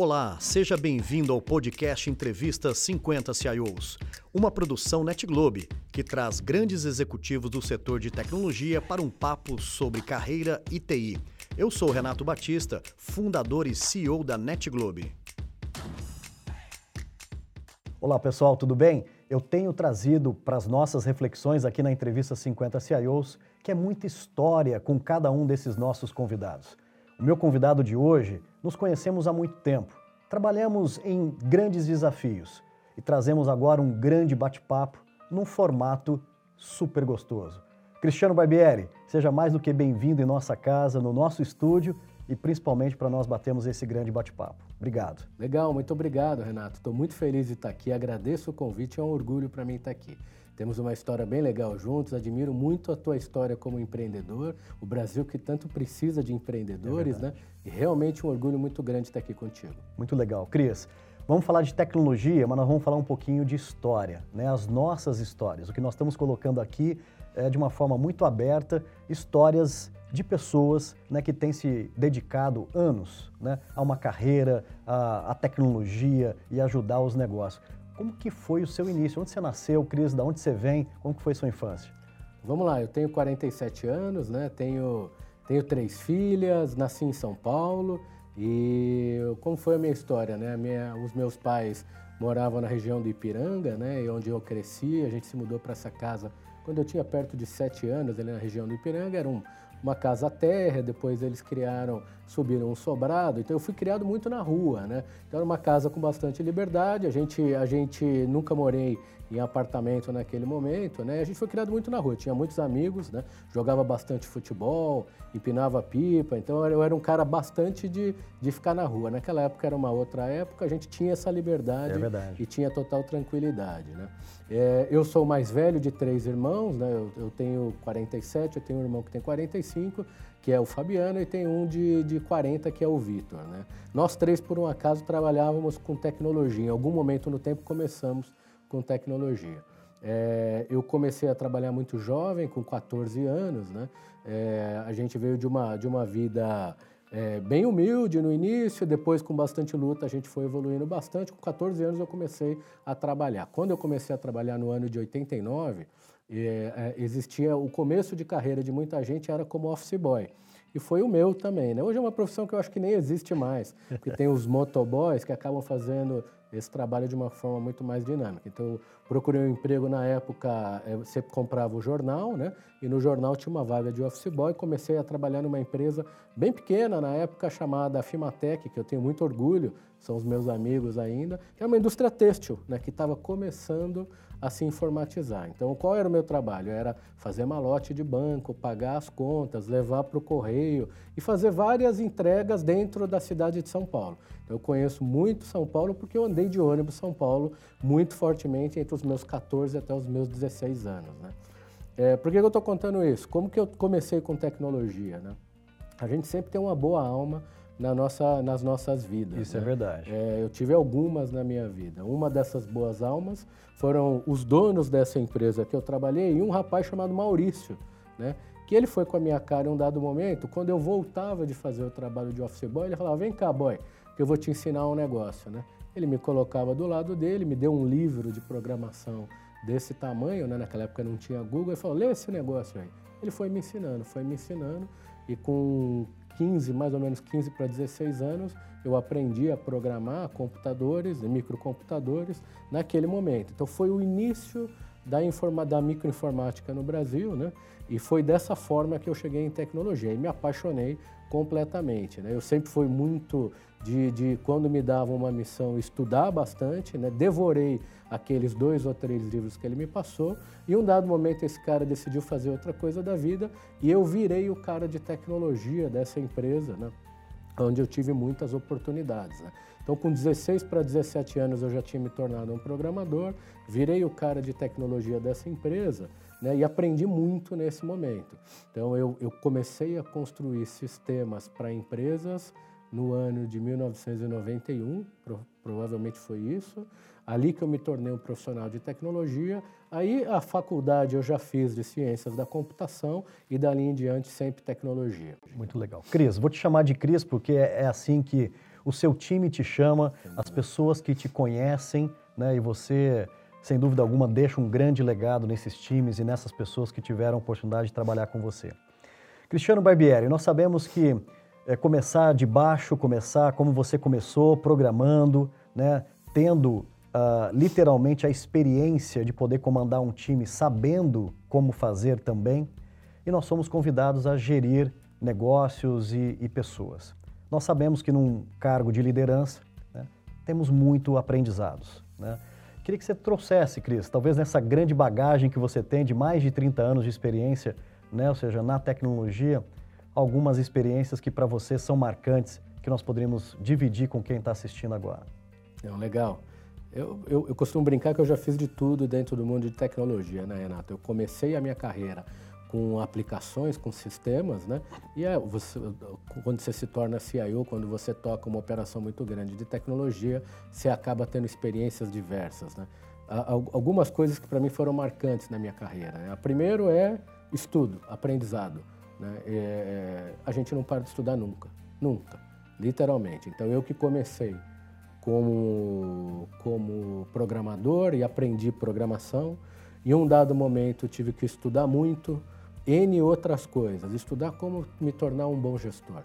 Olá, seja bem-vindo ao podcast Entrevista 50 CIOs, uma produção NetGlobe que traz grandes executivos do setor de tecnologia para um papo sobre carreira e TI. Eu sou Renato Batista, fundador e CEO da NetGlobe. Olá pessoal, tudo bem? Eu tenho trazido para as nossas reflexões aqui na Entrevista 50 CIOs, que é muita história com cada um desses nossos convidados. O meu convidado de hoje, nos conhecemos há muito tempo, trabalhamos em grandes desafios e trazemos agora um grande bate-papo num formato super gostoso. Cristiano Barbieri, seja mais do que bem-vindo em nossa casa, no nosso estúdio e principalmente para nós batermos esse grande bate-papo. Obrigado. Legal, muito obrigado, Renato. Estou muito feliz de estar aqui, agradeço o convite, é um orgulho para mim estar aqui. Temos uma história bem legal juntos. Admiro muito a tua história como empreendedor. O Brasil que tanto precisa de empreendedores, é né? E realmente um orgulho muito grande estar aqui contigo. Muito legal. Cris, vamos falar de tecnologia, mas nós vamos falar um pouquinho de história, né? As nossas histórias. O que nós estamos colocando aqui é de uma forma muito aberta, histórias de pessoas né, que têm se dedicado anos né, a uma carreira, a, a tecnologia e ajudar os negócios. Como que foi o seu início? Onde você nasceu, Cris? De onde você vem? Como que foi sua infância? Vamos lá, eu tenho 47 anos, né? Tenho, tenho três filhas, nasci em São Paulo e como foi a minha história, né? Minha, os meus pais moravam na região do Ipiranga, né? E onde eu cresci, a gente se mudou para essa casa quando eu tinha perto de sete anos, ali na região do Ipiranga, era um, uma casa terra, depois eles criaram, subiram um sobrado, então eu fui criado muito na rua, né? Então era uma casa com bastante liberdade, a gente, a gente nunca morei em apartamento naquele momento, né? A gente foi criado muito na rua, tinha muitos amigos, né? Jogava bastante futebol, empinava pipa, então eu era um cara bastante de, de ficar na rua. Naquela época era uma outra época, a gente tinha essa liberdade é e tinha total tranquilidade, né? É, eu sou o mais velho de três irmãos, né? Eu, eu, tenho 47, eu tenho um irmão que tem 45, que é o Fabiano, e tem um de, de 40, que é o Vitor, né? Nós três, por um acaso, trabalhávamos com tecnologia. Em algum momento no tempo começamos com tecnologia. É, eu comecei a trabalhar muito jovem, com 14 anos, né? É, a gente veio de uma, de uma vida é, bem humilde no início, depois com bastante luta a gente foi evoluindo bastante. Com 14 anos eu comecei a trabalhar. Quando eu comecei a trabalhar no ano de 89, é, é, existia o começo de carreira de muita gente era como office boy. E foi o meu também. Né? Hoje é uma profissão que eu acho que nem existe mais, porque tem os motoboys que acabam fazendo esse trabalho de uma forma muito mais dinâmica. Então, eu procurei um emprego na época, é, você comprava o jornal, né? E no jornal tinha uma vaga de office boy. Comecei a trabalhar numa empresa bem pequena na época chamada Fimatec, que eu tenho muito orgulho, são os meus amigos ainda, que é uma indústria têxtil, né? Que estava começando a se informatizar. Então, qual era o meu trabalho? Era fazer malote de banco, pagar as contas, levar para o correio e fazer várias entregas dentro da cidade de São Paulo. Então, eu conheço muito São Paulo porque eu andei de ônibus São Paulo muito fortemente entre os meus 14 até os meus 16 anos. Né? É, por que eu estou contando isso? Como que eu comecei com tecnologia? Né? A gente sempre tem uma boa alma na nossa, nas nossas vidas. Isso é né? é verdade. É, eu tive algumas na minha vida. Uma dessas boas almas foram os donos dessa empresa que eu trabalhei e um rapaz chamado Maurício, né? Que ele foi com a minha cara em um dado momento, quando eu voltava de fazer o trabalho de office boy, ele falava: "Vem cá, boy, que eu vou te ensinar um negócio", né? Ele me colocava do lado dele, me deu um livro de programação desse tamanho, né? Naquela época não tinha Google, e falou: "Lê esse negócio aí". Ele foi me ensinando, foi me ensinando e com 15, mais ou menos 15 para 16 anos, eu aprendi a programar computadores, microcomputadores, naquele momento. Então foi o início da, da microinformática no Brasil, né? E foi dessa forma que eu cheguei em tecnologia e me apaixonei completamente. Né? Eu sempre fui muito de, de, quando me davam uma missão, estudar bastante, né? devorei aqueles dois ou três livros que ele me passou e um dado momento esse cara decidiu fazer outra coisa da vida e eu virei o cara de tecnologia dessa empresa, né? onde eu tive muitas oportunidades. Né? Então, com 16 para 17 anos, eu já tinha me tornado um programador, virei o cara de tecnologia dessa empresa né, e aprendi muito nesse momento. Então, eu, eu comecei a construir sistemas para empresas no ano de 1991, pro, provavelmente foi isso. Ali que eu me tornei um profissional de tecnologia. Aí a faculdade eu já fiz de ciências da computação e dali em diante sempre tecnologia. Muito legal. Cris, vou te chamar de Cris porque é, é assim que o seu time te chama, as pessoas que te conhecem, né? E você, sem dúvida alguma, deixa um grande legado nesses times e nessas pessoas que tiveram a oportunidade de trabalhar com você. Cristiano Barbieri, nós sabemos que é, começar de baixo, começar como você começou, programando, né? Tendo uh, literalmente a experiência de poder comandar um time sabendo como fazer também. E nós somos convidados a gerir negócios e, e pessoas. Nós sabemos que num cargo de liderança né, temos muito aprendizados. Né? Queria que você trouxesse, Cris, talvez nessa grande bagagem que você tem de mais de 30 anos de experiência, né, ou seja, na tecnologia, algumas experiências que para você são marcantes, que nós poderíamos dividir com quem está assistindo agora. É, legal. Eu, eu, eu, costumo brincar que eu já fiz de tudo dentro do mundo de tecnologia, né, Renato? Eu comecei a minha carreira com aplicações, com sistemas, né? E é, você, quando você se torna CIO, quando você toca uma operação muito grande de tecnologia, você acaba tendo experiências diversas, né? Algumas coisas que para mim foram marcantes na minha carreira. Né? A primeiro é estudo, aprendizado. Né? É, a gente não para de estudar nunca, nunca, literalmente. Então eu que comecei como, como programador e aprendi programação. Em um dado momento tive que estudar muito N outras coisas, estudar como me tornar um bom gestor,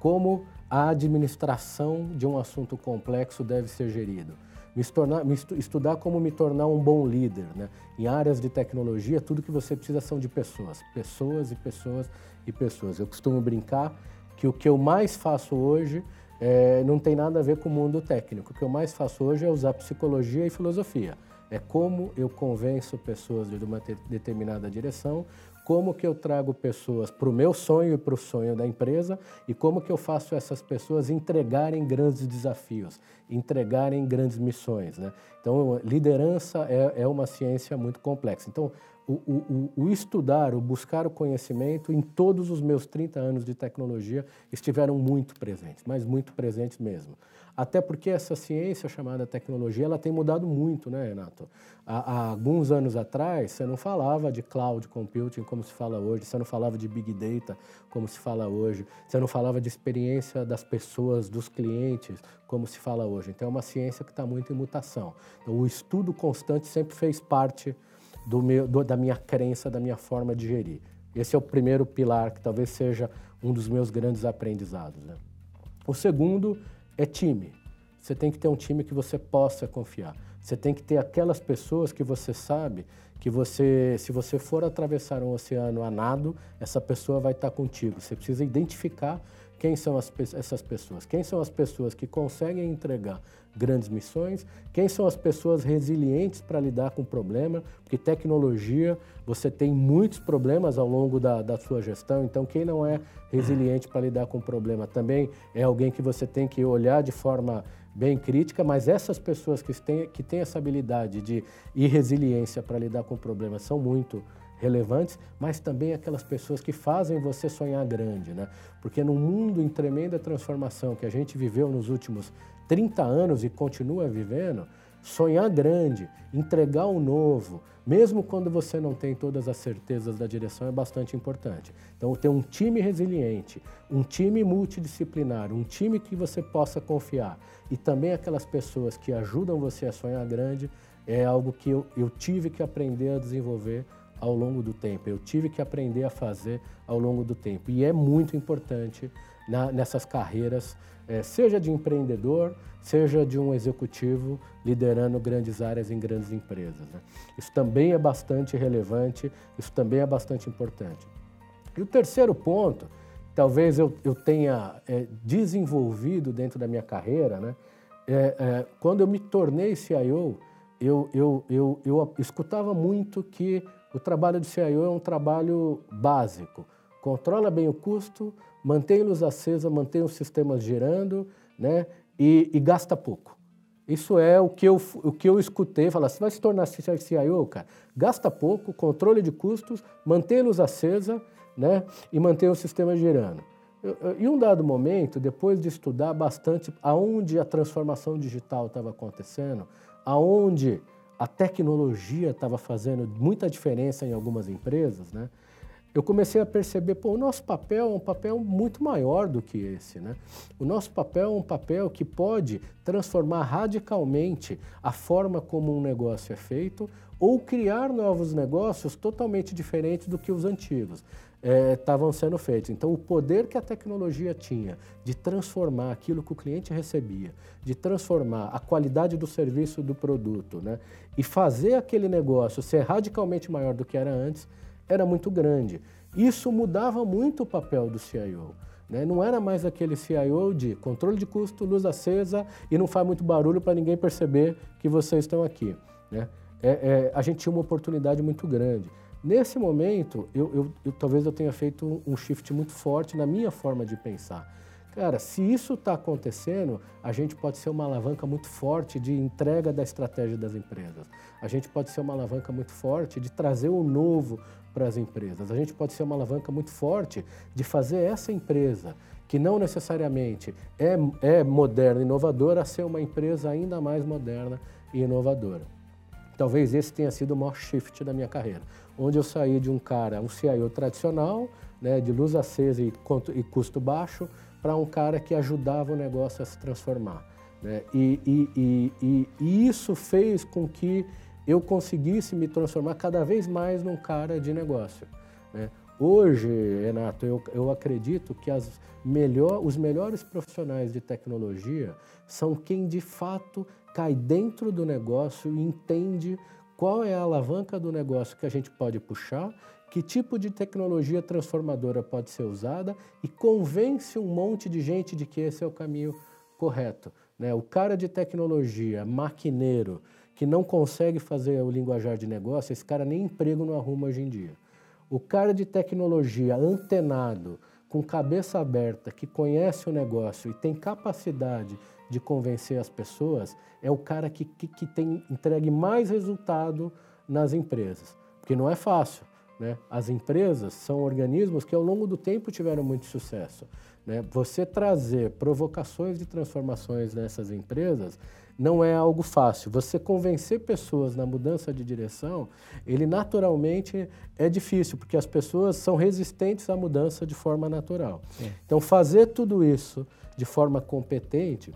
como a administração de um assunto complexo deve ser gerido, me, tornar, me estudar como me tornar um bom líder. Né? Em áreas de tecnologia, tudo que você precisa são de pessoas, pessoas e pessoas e pessoas. Eu costumo brincar que o que eu mais faço hoje é, não tem nada a ver com o mundo técnico. O que eu mais faço hoje é usar psicologia e filosofia. É como eu convenço pessoas de uma determinada direção, como que eu trago pessoas para o meu sonho e para o sonho da empresa e como que eu faço essas pessoas entregarem grandes desafios, entregarem grandes missões. Né? Então, liderança é, é uma ciência muito complexa. Então, o, o, o, estudar, o buscar o conhecimento, em todos os meus 30 anos de tecnologia, estiveram muito presentes, mas muito presentes mesmo. Até porque essa ciência chamada tecnologia, ela tem mudado muito, né, Renato? Há, há alguns anos atrás, você não falava de cloud computing como se fala hoje, você não falava de big data como se fala hoje, você não falava de experiência das pessoas, dos clientes, como se fala hoje. Então, é uma ciência que está muito em mutação. Então, o estudo constante sempre fez parte do meu, do, da minha crença, da minha forma de gerir. Esse é o primeiro pilar que talvez seja um dos meus grandes aprendizados. Né? O segundo é time. Você tem que ter um time que você possa confiar. Você tem que ter aquelas pessoas que você sabe que você, se você for atravessar um oceano a nado, essa pessoa vai estar contigo. Você precisa identificar quem são as, essas pessoas? Quem são as pessoas que conseguem entregar grandes missões? Quem são as pessoas resilientes para lidar com o problema? Porque tecnologia, você tem muitos problemas ao longo da, da sua gestão, então quem não é resiliente para lidar com o problema também é alguém que você tem que olhar de forma bem crítica, mas essas pessoas que têm, que têm essa habilidade de ir resiliência para lidar com o problema são muito relevantes, mas também aquelas pessoas que fazem você sonhar grande, né? Porque no mundo em tremenda transformação que a gente viveu nos últimos 30 anos e continua vivendo, sonhar grande, entregar o novo, mesmo quando você não tem todas as certezas da direção, é bastante importante. Então, ter um time resiliente, um time multidisciplinar, um time que você possa confiar e também aquelas pessoas que ajudam você a sonhar grande, é algo que eu, eu tive que aprender a desenvolver ao longo do tempo. Eu tive que aprender a fazer ao longo do tempo. E é muito importante na, nessas carreiras, é, seja de empreendedor, seja de um executivo liderando grandes áreas em grandes empresas. Né? Isso também é bastante relevante, isso também é bastante importante. E o terceiro ponto, talvez eu, eu tenha é, desenvolvido dentro da minha carreira, né? É, é, quando eu me tornei CIO, eu, eu, eu, eu escutava muito que o trabalho do CIO é um trabalho básico. Controla bem o custo, mantém luz acesa, mantém os sistemas girando né, e, e, gasta pouco. Isso é o que eu, o que eu escutei. Falar, você vai se tornar CIO, cara? Gasta pouco, controle de custos, mantém luz acesa né, e mantém o sistema girando. Em um dado momento, depois de estudar bastante aonde a transformação digital estava acontecendo, aonde a tecnologia estava fazendo muita diferença em algumas empresas, né? eu comecei a perceber, pô, o nosso papel é um papel muito maior do que esse, né? O nosso papel é um papel que pode transformar radicalmente a forma como um negócio é feito ou criar novos negócios totalmente diferentes do que os antigos estavam é, sendo feitos. Então, o poder que a tecnologia tinha de transformar aquilo que o cliente recebia, de transformar a qualidade do serviço do produto, né, e fazer aquele negócio ser radicalmente maior do que era antes, era muito grande. Isso mudava muito o papel do CIO. Né? Não era mais aquele CIO de controle de custo, luz acesa e não faz muito barulho para ninguém perceber que vocês estão aqui. Né? É, é, a gente tinha uma oportunidade muito grande. Nesse momento, eu, eu, eu, talvez eu tenha feito um shift muito forte na minha forma de pensar. Cara, se isso está acontecendo, a gente pode ser uma alavanca muito forte de entrega da estratégia das empresas. A gente pode ser uma alavanca muito forte de trazer o novo para as empresas. A gente pode ser uma alavanca muito forte de fazer essa empresa, que não necessariamente é, é moderna e inovadora, ser uma empresa ainda mais moderna e inovadora. Talvez esse tenha sido o maior shift da minha carreira onde eu saí de um cara, um CIO tradicional, né, de luz acesa e, e custo baixo, para um cara que ajudava o negócio a se transformar. Né? E, e, e, isso fez com que eu conseguisse me transformar cada vez mais num cara de negócio. Né? Hoje, Renato, eu, eu acredito que as melhor, os melhores profissionais de tecnologia são quem de fato cai dentro do negócio e entende qual é a alavanca do negócio que a gente pode puxar, que tipo de tecnologia transformadora pode ser usada e convence um monte de gente de que esse é o caminho correto. Né? O cara de tecnologia, maquineiro, que não consegue fazer o linguajar de negócio, esse cara nem emprego não arruma hoje em dia. O cara de tecnologia antenado, com cabeça aberta, que conhece o negócio e tem capacidade de convencer as pessoas é o cara que, que, que tem entregue mais resultado nas empresas. Porque não é fácil. Né? As empresas são organismos que ao longo do tempo tiveram muito sucesso. Né? Você trazer provocações de transformações nessas empresas não é algo fácil. Você convencer pessoas na mudança de direção, ele naturalmente é difícil, porque as pessoas são resistentes à mudança de forma natural. Sim. Então, fazer tudo isso de forma competente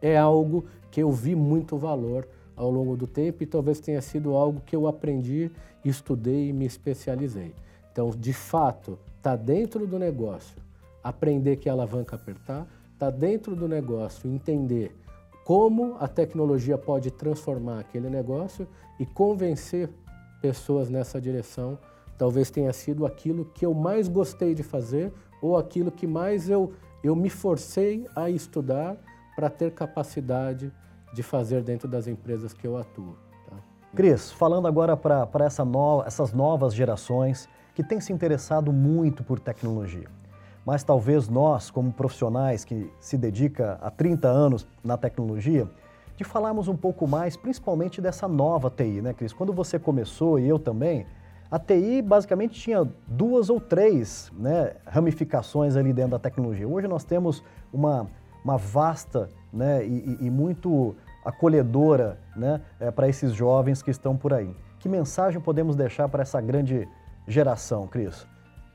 é algo que eu vi muito valor ao longo do tempo e talvez tenha sido algo que eu aprendi, estudei e me especializei. Então, de fato, está dentro do negócio aprender que alavanca apertar, está dentro do negócio entender como a tecnologia pode transformar aquele negócio e convencer pessoas nessa direção, talvez tenha sido aquilo que eu mais gostei de fazer ou aquilo que mais eu, eu me forcei a estudar para ter capacidade de fazer dentro das empresas que eu atuo. Tá? Cris, falando agora para no, essas novas gerações que têm se interessado muito por tecnologia, mas talvez nós, como profissionais que se dedica há 30 anos na tecnologia, de falarmos um pouco mais, principalmente dessa nova TI, né, Cris? Quando você começou e eu também, a TI basicamente tinha duas ou três né, ramificações ali dentro da tecnologia. Hoje nós temos uma uma vasta né, e, e muito acolhedora né, é, para esses jovens que estão por aí. Que mensagem podemos deixar para essa grande geração, Cris?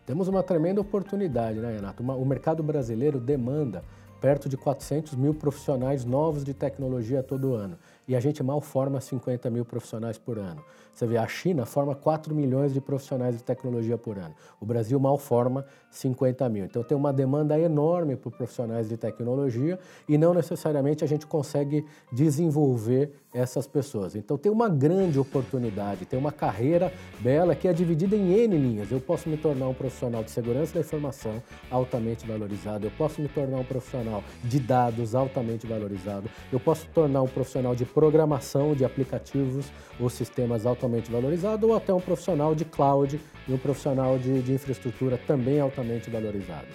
Temos uma tremenda oportunidade, né, Renato? Uma, o mercado brasileiro demanda perto de 400 mil profissionais novos de tecnologia todo ano. E a gente mal forma 50 mil profissionais por ano. Você vê, a China forma 4 milhões de profissionais de tecnologia por ano. O Brasil mal forma 50 mil. Então tem uma demanda enorme por profissionais de tecnologia e não necessariamente a gente consegue desenvolver essas pessoas. Então tem uma grande oportunidade, tem uma carreira bela que é dividida em N linhas. Eu posso me tornar um profissional de segurança da informação altamente valorizado, eu posso me tornar um profissional de dados altamente valorizado, eu posso tornar um profissional de programação de aplicativos ou sistemas altamente altamente valorizado, ou até um profissional de cloud e um profissional de, de infraestrutura também altamente valorizado.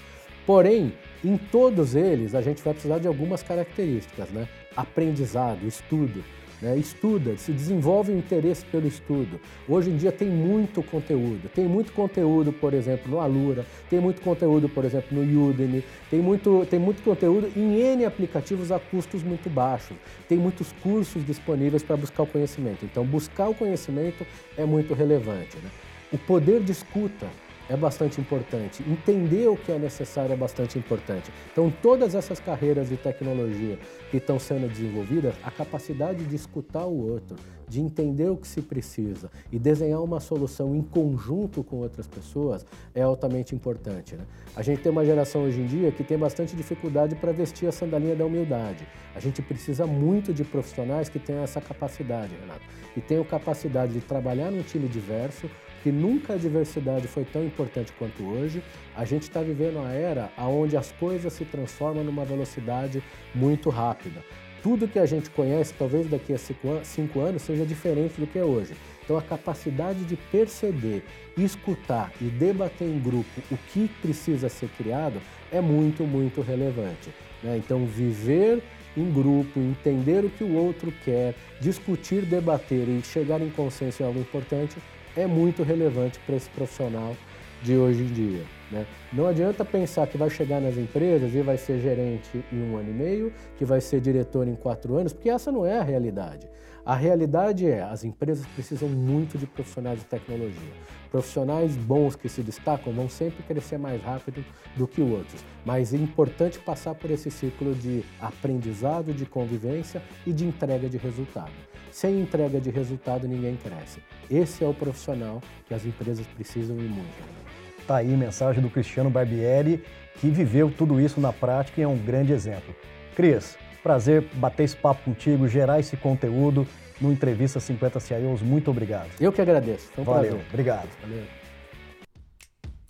Porém, em todos eles, a gente vai precisar de algumas características, né? Aprendizado, estudo, né? estuda, se desenvolve o interesse pelo estudo. Hoje em dia tem muito conteúdo. Tem muito conteúdo, por exemplo, no Alura, tem muito conteúdo, por exemplo, no Udemy, tem muito, tem muito conteúdo em N aplicativos a custos muito baixos. Tem muitos cursos disponíveis para buscar o conhecimento. Então, buscar o conhecimento é muito relevante. Né? O poder de escuta é bastante importante. Entender o que é necessário é bastante importante. Então, todas essas carreiras de tecnologia que estão sendo desenvolvidas, a capacidade de escutar o outro, de entender o que se precisa e desenhar uma solução em conjunto com outras pessoas é altamente importante. Né? A gente tem uma geração hoje em dia que tem bastante dificuldade para vestir a sandalinha da humildade. A gente precisa muito de profissionais que tenham essa capacidade, Renato, e tenham capacidade de trabalhar num time diverso, que nunca a diversidade foi tão importante quanto hoje. A gente está vivendo uma era onde as coisas se transformam numa velocidade muito rápida. Tudo que a gente conhece, talvez daqui a cinco anos, seja diferente do que é hoje. Então, a capacidade de perceber, escutar e debater em grupo o que precisa ser criado é muito, muito relevante. Né? Então, viver em grupo, entender o que o outro quer, discutir, debater e chegar em consenso em algo importante é muito relevante para esse profissional de hoje em dia. Né? Não adianta pensar que vai chegar nas empresas e vai ser gerente em um ano e meio, que vai ser diretor em quatro anos, porque essa não é a realidade. A realidade é, as empresas precisam muito de profissionais de tecnologia. Profissionais bons que se destacam vão sempre crescer mais rápido do que outros, mas é importante passar por esse ciclo de aprendizado, de convivência e de entrega de resultado. Sem entrega de resultado, ninguém cresce. Esse é o profissional que as empresas precisam e muito. Tá aí mensagem do Cristiano Barbieri, que viveu tudo isso na prática e é um grande exemplo. Cris, prazer bater esse papo contigo, gerar esse conteúdo no Entrevista 50 CIOs. Muito obrigado. Eu que agradeço. Foi um Valeu, prazer. obrigado. Valeu.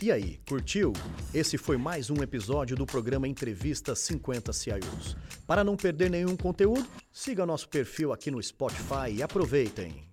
E aí, curtiu? Esse foi mais um episódio do programa Entrevista 50 CIOs. Para não perder nenhum conteúdo, siga nosso perfil aqui no Spotify e aproveitem.